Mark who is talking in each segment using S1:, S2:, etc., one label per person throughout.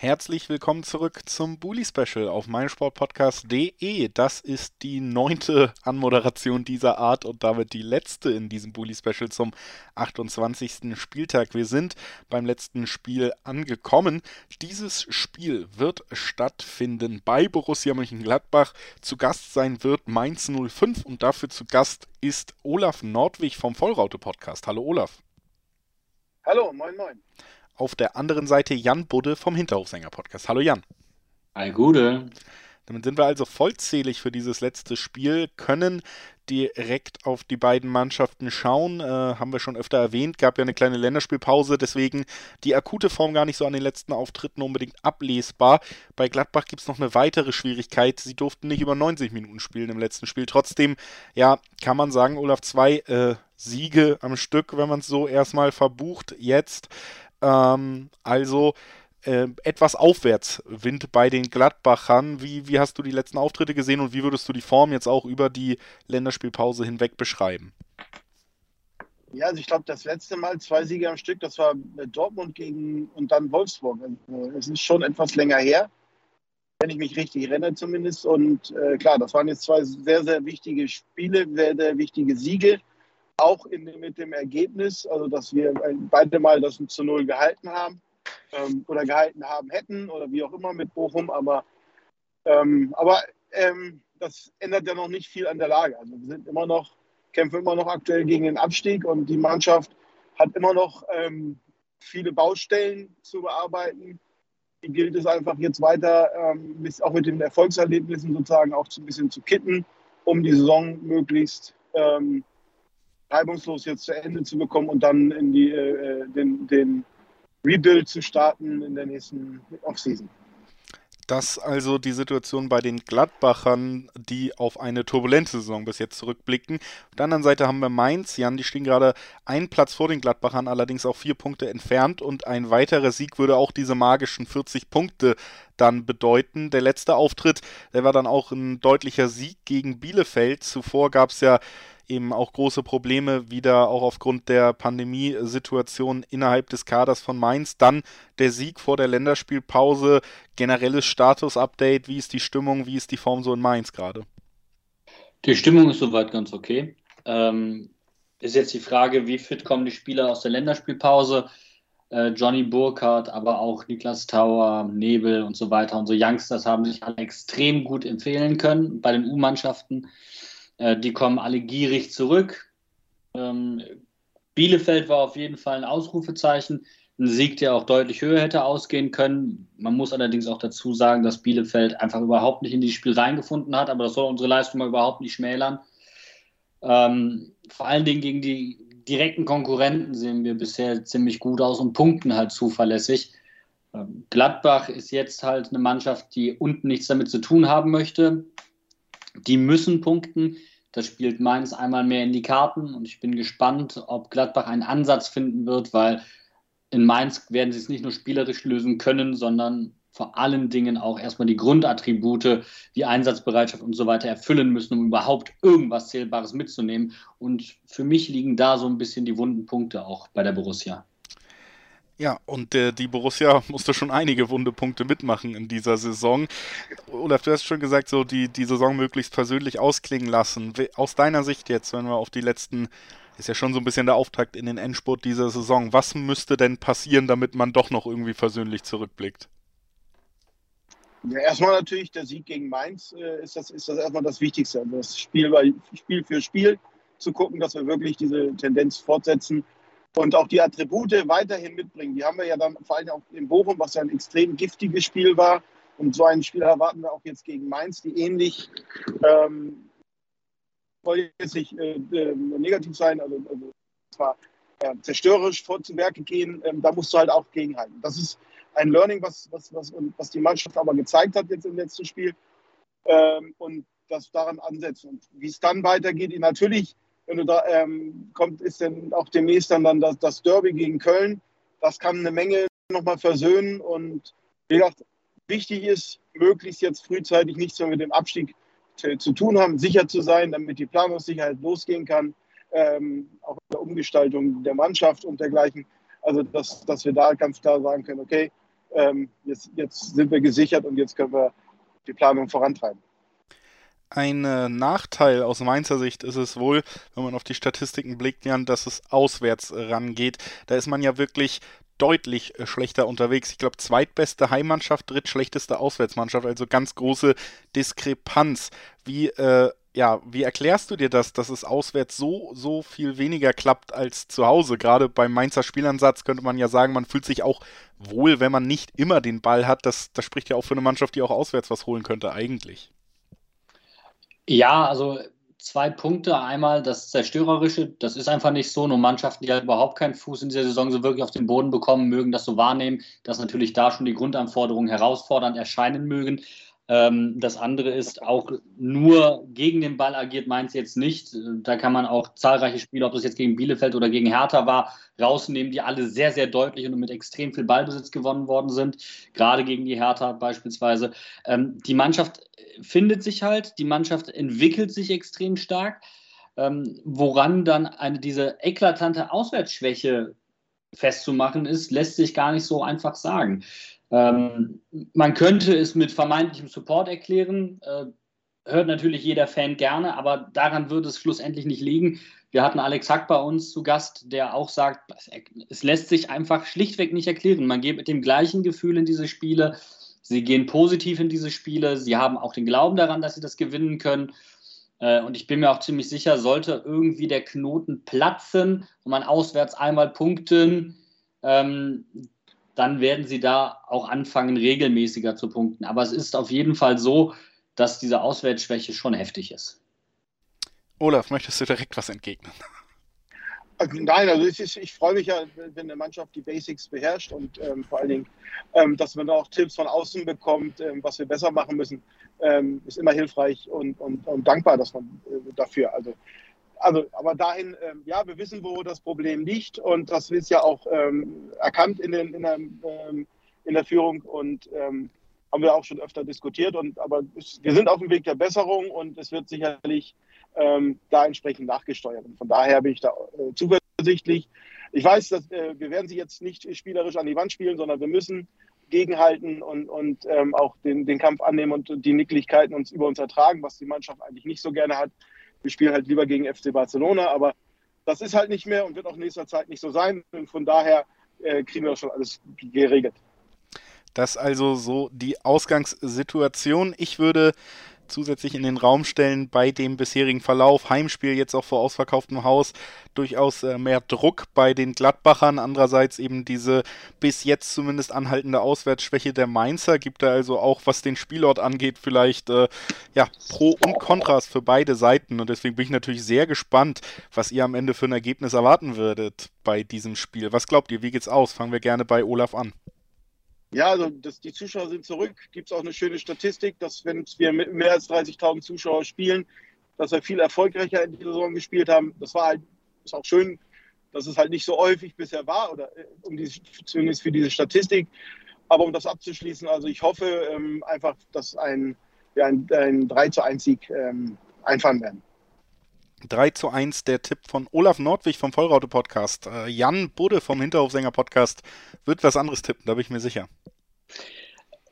S1: Herzlich willkommen zurück zum Bully Special auf meinsportpodcast.de. Das ist die neunte Anmoderation dieser Art und damit die letzte in diesem Bully Special zum 28. Spieltag. Wir sind beim letzten Spiel angekommen. Dieses Spiel wird stattfinden bei Borussia Mönchengladbach. Zu Gast sein wird Mainz 05 und dafür zu Gast ist Olaf Nordwig vom Vollraute Podcast. Hallo Olaf.
S2: Hallo, moin moin
S1: auf der anderen Seite Jan Budde vom Hinterhofsänger-Podcast. Hallo Jan.
S3: Hi Gude.
S1: Damit sind wir also vollzählig für dieses letzte Spiel, können direkt auf die beiden Mannschaften schauen. Äh, haben wir schon öfter erwähnt, gab ja eine kleine Länderspielpause, deswegen die akute Form gar nicht so an den letzten Auftritten unbedingt ablesbar. Bei Gladbach gibt es noch eine weitere Schwierigkeit. Sie durften nicht über 90 Minuten spielen im letzten Spiel. Trotzdem, ja, kann man sagen, Olaf, zwei äh, Siege am Stück, wenn man es so erstmal verbucht. Jetzt ähm, also äh, etwas Aufwärtswind bei den Gladbachern. Wie, wie hast du die letzten Auftritte gesehen und wie würdest du die Form jetzt auch über die Länderspielpause hinweg beschreiben?
S2: Ja, also ich glaube, das letzte Mal zwei Siege am Stück, das war Dortmund gegen und dann Wolfsburg. Also, es ist schon etwas länger her, wenn ich mich richtig erinnere zumindest. Und äh, klar, das waren jetzt zwei sehr, sehr wichtige Spiele, sehr, sehr wichtige Siege auch in, mit dem Ergebnis, also dass wir beide mal das zu Null gehalten haben ähm, oder gehalten haben hätten oder wie auch immer mit Bochum, aber, ähm, aber ähm, das ändert ja noch nicht viel an der Lage. Also wir sind immer noch, kämpfen immer noch aktuell gegen den Abstieg und die Mannschaft hat immer noch ähm, viele Baustellen zu bearbeiten. Die gilt es einfach jetzt weiter, ähm, auch mit den Erfolgserlebnissen sozusagen auch ein bisschen zu kitten, um die Saison möglichst ähm, reibungslos jetzt zu Ende zu bekommen und dann in die, äh, den, den Rebuild zu starten in der nächsten Offseason.
S1: Das also die Situation bei den Gladbachern, die auf eine turbulente Saison bis jetzt zurückblicken. Auf der anderen Seite haben wir Mainz, Jan, die stehen gerade einen Platz vor den Gladbachern, allerdings auch vier Punkte entfernt und ein weiterer Sieg würde auch diese magischen 40 Punkte dann bedeuten. Der letzte Auftritt, der war dann auch ein deutlicher Sieg gegen Bielefeld. Zuvor gab es ja eben auch große Probleme wieder auch aufgrund der Pandemiesituation innerhalb des Kaders von Mainz. Dann der Sieg vor der Länderspielpause, generelles Status-Update, wie ist die Stimmung, wie ist die Form so in Mainz gerade?
S3: Die Stimmung ist soweit ganz okay. Ähm, ist jetzt die Frage, wie fit kommen die Spieler aus der Länderspielpause? Äh, Johnny Burkhardt, aber auch Niklas Tauer, Nebel und so weiter. Unsere Youngsters haben sich alle extrem gut empfehlen können bei den U-Mannschaften. Äh, die kommen alle gierig zurück. Ähm, Bielefeld war auf jeden Fall ein Ausrufezeichen. Ein Sieg, der auch deutlich höher hätte ausgehen können. Man muss allerdings auch dazu sagen, dass Bielefeld einfach überhaupt nicht in dieses Spiel reingefunden hat, aber das soll unsere Leistung mal überhaupt nicht schmälern. Ähm, vor allen Dingen gegen die direkten Konkurrenten sehen wir bisher ziemlich gut aus und punkten halt zuverlässig. Ähm, Gladbach ist jetzt halt eine Mannschaft, die unten nichts damit zu tun haben möchte. Die müssen punkten. Das spielt Mainz einmal mehr in die Karten und ich bin gespannt, ob Gladbach einen Ansatz finden wird, weil in Mainz werden sie es nicht nur spielerisch lösen können, sondern vor allen Dingen auch erstmal die Grundattribute, die Einsatzbereitschaft und so weiter erfüllen müssen, um überhaupt irgendwas Zählbares mitzunehmen. Und für mich liegen da so ein bisschen die wunden Punkte auch bei der Borussia.
S1: Ja, und äh, die Borussia musste schon einige wunde Punkte mitmachen in dieser Saison. Olaf, du hast schon gesagt, so die, die Saison möglichst persönlich ausklingen lassen. Aus deiner Sicht jetzt, wenn wir auf die letzten, ist ja schon so ein bisschen der Auftakt in den Endspurt dieser Saison, was müsste denn passieren, damit man doch noch irgendwie versöhnlich zurückblickt?
S2: Ja, erstmal natürlich der Sieg gegen Mainz äh, ist, das, ist das erstmal das Wichtigste. Also das Spiel, bei, Spiel für Spiel zu gucken, dass wir wirklich diese Tendenz fortsetzen und auch die Attribute weiterhin mitbringen. Die haben wir ja dann vor allem auch in Bochum, was ja ein extrem giftiges Spiel war. Und so ein Spiel erwarten wir auch jetzt gegen Mainz, die ähnlich, ähm, soll jetzt nicht äh, äh, negativ sein, also, also zwar äh, zerstörerisch vor zu Werke gehen, ähm, da musst du halt auch gegenhalten. Das ist ein Learning, was, was, was, was die Mannschaft aber gezeigt hat jetzt im letzten Spiel. Ähm, und das daran ansetzen. Und wie es dann weitergeht, natürlich wenn du da ähm, kommt, ist dann auch demnächst dann, dann das, das Derby gegen Köln. Das kann eine Menge nochmal versöhnen und wie gesagt, wichtig ist, möglichst jetzt frühzeitig nichts mehr mit dem Abstieg zu tun haben, sicher zu sein, damit die Planungssicherheit losgehen kann, ähm, auch in der Umgestaltung der Mannschaft und dergleichen. Also, dass, dass wir da ganz klar sagen können, okay, ähm, jetzt, jetzt sind wir gesichert und jetzt können wir die Planung vorantreiben.
S1: Ein äh, Nachteil aus Mainzer Sicht ist es wohl, wenn man auf die Statistiken blickt, Jan, dass es auswärts rangeht. Da ist man ja wirklich deutlich äh, schlechter unterwegs. Ich glaube, zweitbeste Heimmannschaft, drittschlechteste Auswärtsmannschaft, also ganz große Diskrepanz. Wie, äh, ja, wie erklärst du dir das, dass es auswärts so, so viel weniger klappt als zu Hause? Gerade beim Mainzer Spielansatz könnte man ja sagen, man fühlt sich auch wohl, wenn man nicht immer den Ball hat. Das, das spricht ja auch für eine Mannschaft, die auch auswärts was holen könnte, eigentlich.
S3: Ja, also zwei Punkte. Einmal das Zerstörerische, das ist einfach nicht so. Nur Mannschaften, die halt überhaupt keinen Fuß in dieser Saison so wirklich auf den Boden bekommen, mögen das so wahrnehmen, dass natürlich da schon die Grundanforderungen herausfordernd erscheinen mögen. Ähm, das andere ist auch nur gegen den Ball agiert Mainz jetzt nicht. Da kann man auch zahlreiche Spiele, ob das jetzt gegen Bielefeld oder gegen Hertha war, rausnehmen, die alle sehr, sehr deutlich und mit extrem viel Ballbesitz gewonnen worden sind. Gerade gegen die Hertha beispielsweise. Ähm, die Mannschaft findet sich halt, die Mannschaft entwickelt sich extrem stark. Ähm, woran dann eine, diese eklatante Auswärtsschwäche festzumachen ist, lässt sich gar nicht so einfach sagen. Ähm, man könnte es mit vermeintlichem Support erklären, äh, hört natürlich jeder Fan gerne, aber daran würde es schlussendlich nicht liegen. Wir hatten Alex Hack bei uns zu Gast, der auch sagt, es lässt sich einfach schlichtweg nicht erklären. Man geht mit dem gleichen Gefühl in diese Spiele. Sie gehen positiv in diese Spiele. Sie haben auch den Glauben daran, dass sie das gewinnen können. Äh, und ich bin mir auch ziemlich sicher, sollte irgendwie der Knoten platzen und man auswärts einmal punkten, ähm, dann werden sie da auch anfangen, regelmäßiger zu punkten. Aber es ist auf jeden Fall so, dass diese Auswärtsschwäche schon heftig ist.
S1: Olaf, möchtest du direkt was entgegnen?
S2: Also nein, also ist, ich freue mich ja, wenn eine Mannschaft die Basics beherrscht und ähm, vor allen Dingen, ähm, dass man auch Tipps von außen bekommt, ähm, was wir besser machen müssen, ähm, ist immer hilfreich und, und, und dankbar, dass man äh, dafür. Also also, aber dahin, ähm, ja, wir wissen, wo das Problem liegt und das ist ja auch ähm, erkannt in, den, in, der, ähm, in der Führung und ähm, haben wir auch schon öfter diskutiert. Und, aber es, wir sind auf dem Weg der Besserung und es wird sicherlich ähm, da entsprechend nachgesteuert. Und von daher bin ich da äh, zuversichtlich. Ich weiß, dass äh, wir werden sie jetzt nicht spielerisch an die Wand spielen, sondern wir müssen gegenhalten und, und ähm, auch den, den Kampf annehmen und die Nicklichkeiten uns über uns ertragen, was die Mannschaft eigentlich nicht so gerne hat. Wir spielen halt lieber gegen FC Barcelona, aber das ist halt nicht mehr und wird auch in nächster Zeit nicht so sein. Und von daher äh, kriegen wir das schon alles geregelt.
S1: Das also so die Ausgangssituation. Ich würde zusätzlich in den Raum stellen bei dem bisherigen Verlauf. Heimspiel jetzt auch vor ausverkauftem Haus durchaus äh, mehr Druck bei den Gladbachern. Andererseits eben diese bis jetzt zumindest anhaltende Auswärtsschwäche der Mainzer. Gibt da also auch, was den Spielort angeht, vielleicht äh, ja, Pro und Kontras für beide Seiten. Und deswegen bin ich natürlich sehr gespannt, was ihr am Ende für ein Ergebnis erwarten würdet bei diesem Spiel. Was glaubt ihr? Wie geht's aus? Fangen wir gerne bei Olaf an.
S2: Ja, also das, die Zuschauer sind zurück. Gibt es auch eine schöne Statistik, dass wenn wir mit mehr als 30.000 Zuschauer spielen, dass wir viel erfolgreicher in dieser Saison gespielt haben. Das war halt ist auch schön, dass es halt nicht so häufig bisher war, oder äh, um die, zumindest für diese Statistik. Aber um das abzuschließen, also ich hoffe ähm, einfach, dass ein, ja, ein, ein 3 zu 1 Sieg ähm, einfahren werden.
S1: 3 zu 1 der Tipp von Olaf Nordwig vom Vollraute Podcast. Äh, Jan Budde vom Hinterhofsänger Podcast wird was anderes tippen, da bin ich mir sicher.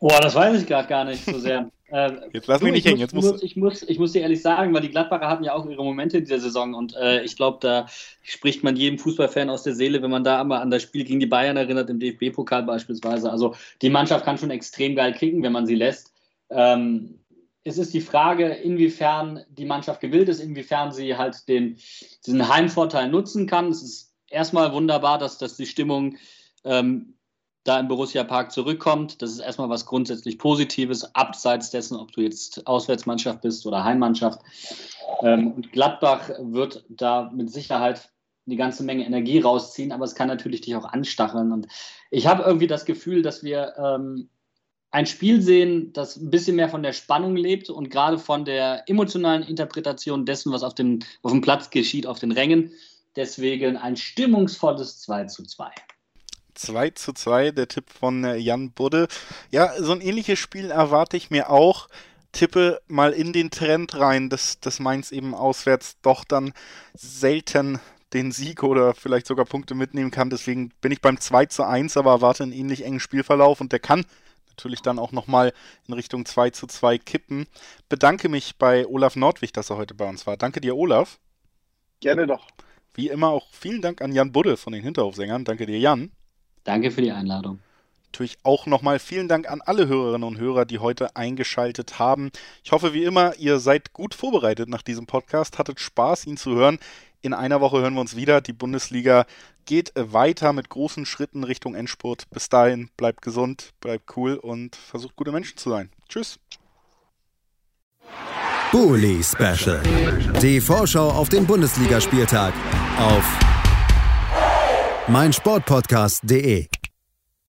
S3: Boah, das weiß ich gerade gar nicht so sehr.
S1: äh, jetzt lass mich nicht hängen. Jetzt
S3: muss, ich, muss, ich muss dir ehrlich sagen, weil die Gladbacher hatten ja auch ihre Momente in dieser Saison und äh, ich glaube, da spricht man jedem Fußballfan aus der Seele, wenn man da einmal an das Spiel gegen die Bayern erinnert, im DFB-Pokal beispielsweise. Also die Mannschaft kann schon extrem geil kicken, wenn man sie lässt. Ähm, es ist die Frage, inwiefern die Mannschaft gewillt ist, inwiefern sie halt den, diesen Heimvorteil nutzen kann. Es ist erstmal wunderbar, dass, dass die Stimmung ähm, da im Borussia Park zurückkommt. Das ist erstmal was grundsätzlich Positives, abseits dessen, ob du jetzt Auswärtsmannschaft bist oder Heimmannschaft. Ähm, und Gladbach wird da mit Sicherheit eine ganze Menge Energie rausziehen, aber es kann natürlich dich auch anstacheln. Und ich habe irgendwie das Gefühl, dass wir ähm, ein Spiel sehen, das ein bisschen mehr von der Spannung lebt und gerade von der emotionalen Interpretation dessen, was auf dem, auf dem Platz geschieht, auf den Rängen. Deswegen ein stimmungsvolles 2 zu 2.
S1: 2 zu 2, der Tipp von äh, Jan Budde. Ja, so ein ähnliches Spiel erwarte ich mir auch. tippe mal in den Trend rein, dass, dass Mainz eben auswärts doch dann selten den Sieg oder vielleicht sogar Punkte mitnehmen kann. Deswegen bin ich beim 2 zu 1, aber erwarte einen ähnlich engen Spielverlauf und der kann natürlich dann auch nochmal in Richtung 2 zu 2 kippen. Bedanke mich bei Olaf Nordwig, dass er heute bei uns war. Danke dir, Olaf.
S2: Gerne doch.
S1: Wie immer auch vielen Dank an Jan Budde von den Hinterhofsängern. Danke dir, Jan.
S3: Danke für die Einladung.
S1: Natürlich auch nochmal vielen Dank an alle Hörerinnen und Hörer, die heute eingeschaltet haben. Ich hoffe, wie immer, ihr seid gut vorbereitet nach diesem Podcast, hattet Spaß, ihn zu hören. In einer Woche hören wir uns wieder. Die Bundesliga geht weiter mit großen Schritten Richtung Endspurt. Bis dahin, bleibt gesund, bleibt cool und versucht gute Menschen zu sein. Tschüss.
S4: Bully Special. Die Vorschau auf den Bundesligaspieltag auf meinsportpodcast.de.